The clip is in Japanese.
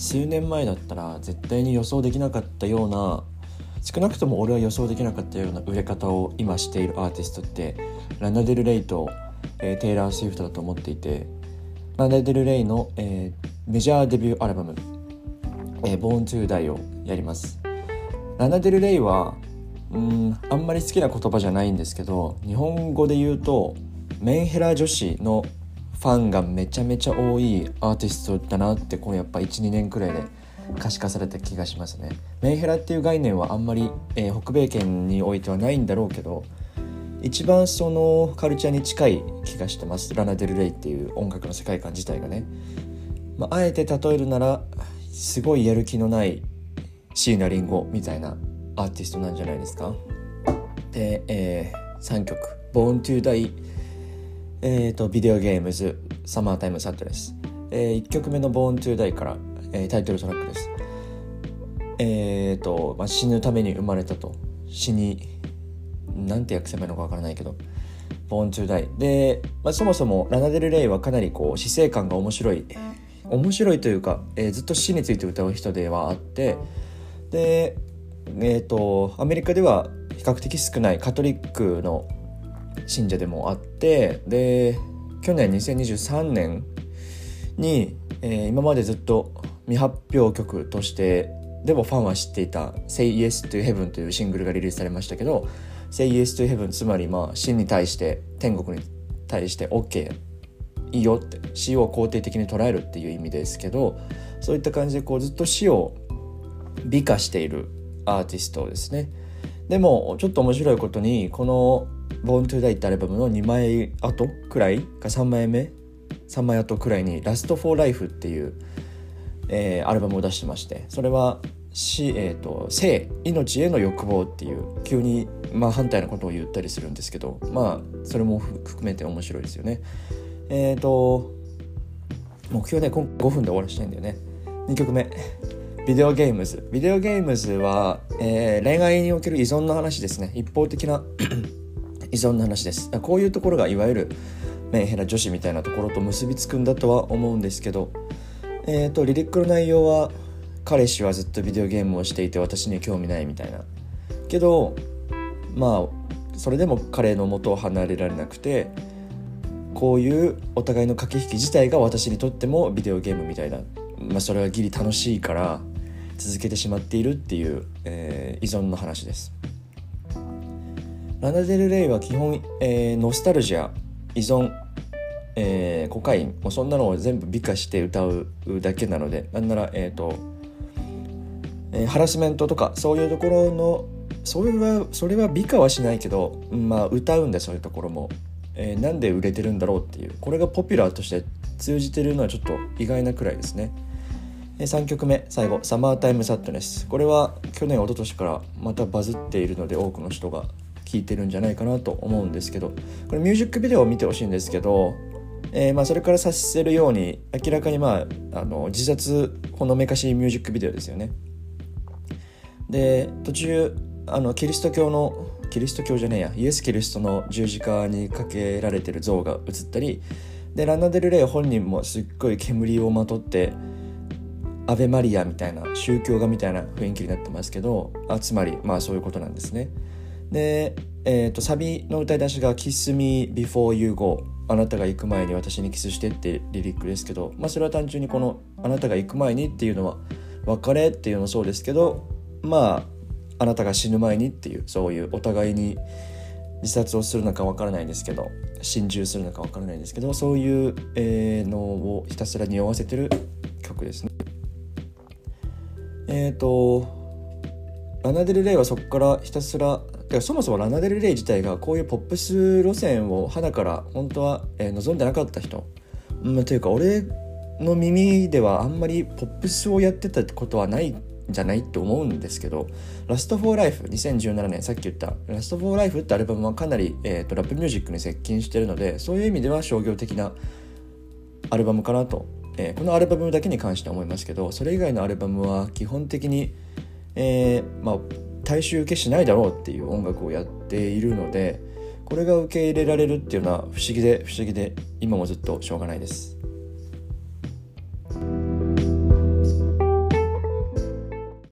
数年前だったら絶対に予想できなかったような少なくとも俺は予想できなかったような売れ方を今しているアーティストってラナデル・レイと、えー、テイラー・スウィフトだと思っていてラナデル・レイの、えー、メジャーデビューアルバム「えー、Born to Die」をやります。ラナデル・レイはうんあんまり好きな言葉じゃないんですけど日本語で言うとメンヘラ女子のファンがめちゃめちゃ多いアーティストだなってこのやっぱ12年くらいで可視化された気がしますね。メンヘラっていう概念はあんまり、えー、北米圏においてはないんだろうけど一番そのカルチャーに近い気がしてます。ラナ・デル・レイっていう音楽の世界観自体がね、まあ、あえて例えるならすごいやる気のない椎名林檎みたいなアーティストなんじゃないですか。で、えー、3曲「Born to Die」えーと、ビデオゲームズ「サマータイムサットです、えー、1曲目の「Born to Die」から、えー、タイトルトラックです。えーと、まあ、死ぬために生まれたと。死になんて訳せばいいのかわからないけど「Born to Die」で、まあ、そもそもラナデル・レイはかなりこう死生観が面白い。面白いというか、えー、ずっと死について歌う人ではあって。でえーとアメリカでは比較的少ないカトリックの信者でもあってで去年2023年に、えー、今までずっと未発表曲としてでもファンは知っていた「Say Yes to Heaven」というシングルがリリースされましたけど「Say Yes to Heaven」つまりまあ死に対して天国に対して OK いいよって死を肯定的に捉えるっていう意味ですけどそういった感じでこうずっと死を美化しているアーティストですね。でもちょっと面白いことにこの「Born to Die」ってアルバムの2枚後くらい？か3枚目？3枚後くらいに「Last for Life」っていう、えー、アルバムを出してましてそれは死、えーと、生命への欲望っていう急にまあ反対のことを言ったりするんですけどまあそれも含めて面白いですよね。えっ、ー、と目標ね5分で終わらせたいんだよね。2曲目。ビデオゲームズ。ビデオゲームズは、えー、恋愛における依存の話ですね。一方的な依存の話です。こういうところがいわゆるメンヘラ女子みたいなところと結びつくんだとは思うんですけどえっ、ー、とリリックの内容は彼氏はずっとビデオゲームをしていて私には興味ないみたいな。けどまあそれでも彼の元を離れられなくてこういうお互いの駆け引き自体が私にとってもビデオゲームみたいな、まあ、それはギリ楽しいから続けてしまっているっていう、えー、依存の話です。ラナデル・レイは基本、えー、ノスタルジア依存、えー、コカインもうそんなのを全部美化して歌うだけなのでなんならえっ、ー、と、えー、ハラスメントとかそういうところのそれはそれは美化はしないけど、まあ、歌うんでそういうところも、えー、なんで売れてるんだろうっていう。これがポピュラーとして通じてるのはちょっと意外なくらいですね。3曲目最後「サマータイムサッドネス」これは去年一昨年からまたバズっているので多くの人が。聴いてるんじゃないかなと思うんですけどこれミュージックビデオを見てほしいんですけど、えー、まあそれからさせるように明らかにまああの自殺ほのめかしいミュージックビデオですよねで途中あのキリスト教のキリスト教じゃねえやイエス・キリストの十字架にかけられてる像が映ったりでランナ・デル・レイ本人もすっごい煙をまとってアベマリアみたいな宗教画みたいな雰囲気になってますけどあつまりまあそういうことなんですね。で、えーと、サビの歌い出しが「Kiss me before you go」あなたが行く前に私にキスしてってリリックですけど、まあ、それは単純にこの「あなたが行く前に」っていうのは別れっていうのもそうですけどまああなたが死ぬ前にっていうそういうお互いに自殺をするのかわからないんですけど心中するのかわからないんですけどそういう、えー、のをひたすら匂わせてる曲ですね。えっ、ー、とラナデル・レイはそこからひたすらそもそもラナデル・レイ自体がこういうポップス路線を花から本当は、望んでなかった人、うん、というか俺の耳ではあんまりポップスをやってたことはないんじゃないって思うんですけど「ラスト・フォー・ライフ」2017年さっき言った「ラスト・フォー・ライフ」ってアルバムはかなり、えーと、ラップミュージックに接近してるのでそういう意味では商業的なアルバムかなと。えー、このアルバムだけに関しては思いますけどそれ以外のアルバムは基本的に、えー、まあ、大衆受けしないだろうっていう音楽をやっているのでこれが受け入れられるっていうのは不思議で不思議で今もずっとしょうがないです。